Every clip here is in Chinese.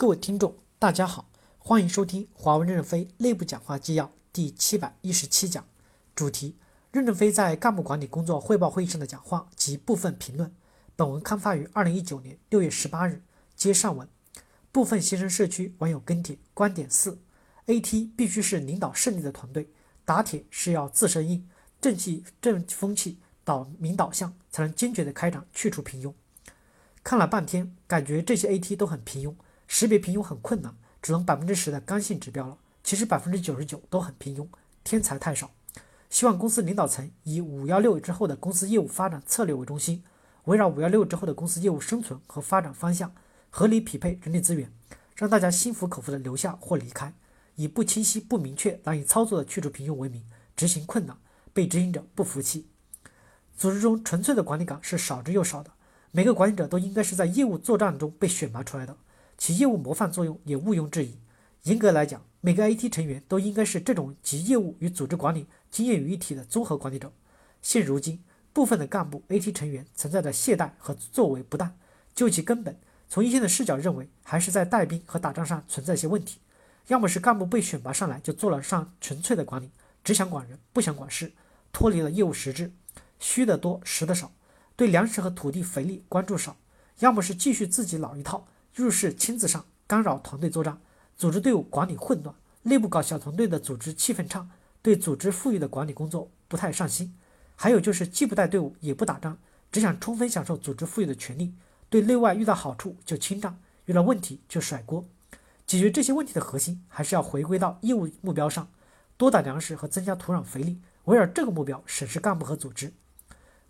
各位听众，大家好，欢迎收听华为任正非内部讲话纪要第七百一十七讲，主题：任正非在干部管理工作汇报会议上的讲话及部分评论。本文刊发于二零一九年六月十八日。接上文，部分新生社区网友跟帖观点四：AT 必须是领导胜利的团队，打铁是要自身硬，正气正风气导明导向，才能坚决的开展去除平庸。看了半天，感觉这些 AT 都很平庸。识别平庸很困难，只能百分之十的刚性指标了。其实百分之九十九都很平庸，天才太少。希望公司领导层以五幺六之后的公司业务发展策略为中心，围绕五幺六之后的公司业务生存和发展方向，合理匹配人力资源，让大家心服口服的留下或离开。以不清晰、不明确、难以操作的去除平庸为名，执行困难，被执行者不服气。组织中纯粹的管理岗是少之又少的，每个管理者都应该是在业务作战中被选拔出来的。其业务模范作用也毋庸置疑。严格来讲，每个 AT 成员都应该是这种集业务与组织管理经验于一体的综合管理者。现如今，部分的干部 AT 成员存在着懈怠和作为不当。究其根本，从一线的视角认为，还是在带兵和打仗上存在一些问题。要么是干部被选拔上来就做了上纯粹的管理，只想管人不想管事，脱离了业务实质，虚的多实的少，对粮食和土地肥力关注少；要么是继续自己老一套。入室亲自上，干扰团队作战，组织队伍管理混乱，内部搞小团队的组织气氛差，对组织富裕的管理工作不太上心。还有就是既不带队伍也不打仗，只想充分享受组织富裕的权利，对内外遇到好处就清账，遇到问题就甩锅。解决这些问题的核心还是要回归到业务目标上，多打粮食和增加土壤肥力，围绕这个目标审视干部和组织。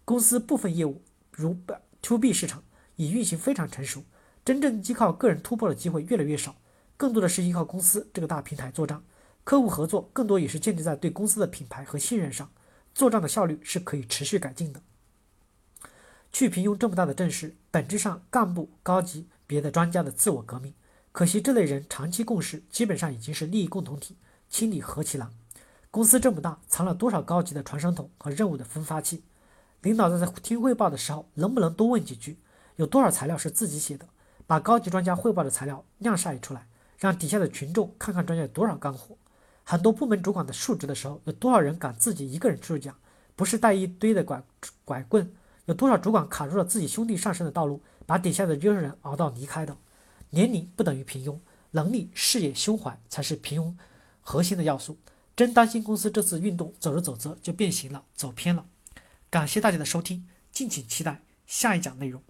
公司部分业务如 to B 市场已运行非常成熟。真正依靠个人突破的机会越来越少，更多的是依靠公司这个大平台做账。客户合作更多也是建立在对公司的品牌和信任上，做账的效率是可以持续改进的。去平庸这么大的阵势，本质上干部高级别的专家的自我革命。可惜这类人长期共事，基本上已经是利益共同体，清理何其难。公司这么大，藏了多少高级的传声筒和任务的分发器？领导在听汇报的时候，能不能多问几句？有多少材料是自己写的？把高级专家汇报的材料晾晒出来，让底下的群众看看专家有多少干货。很多部门主管的述职的时候，有多少人敢自己一个人出去讲？不是带一堆的拐拐棍？有多少主管卡住了自己兄弟上升的道路，把底下的优秀人熬到离开的？年龄不等于平庸，能力、视野、胸怀才是平庸核心的要素。真担心公司这次运动走着走着就变形了，走偏了。感谢大家的收听，敬请期待下一讲内容。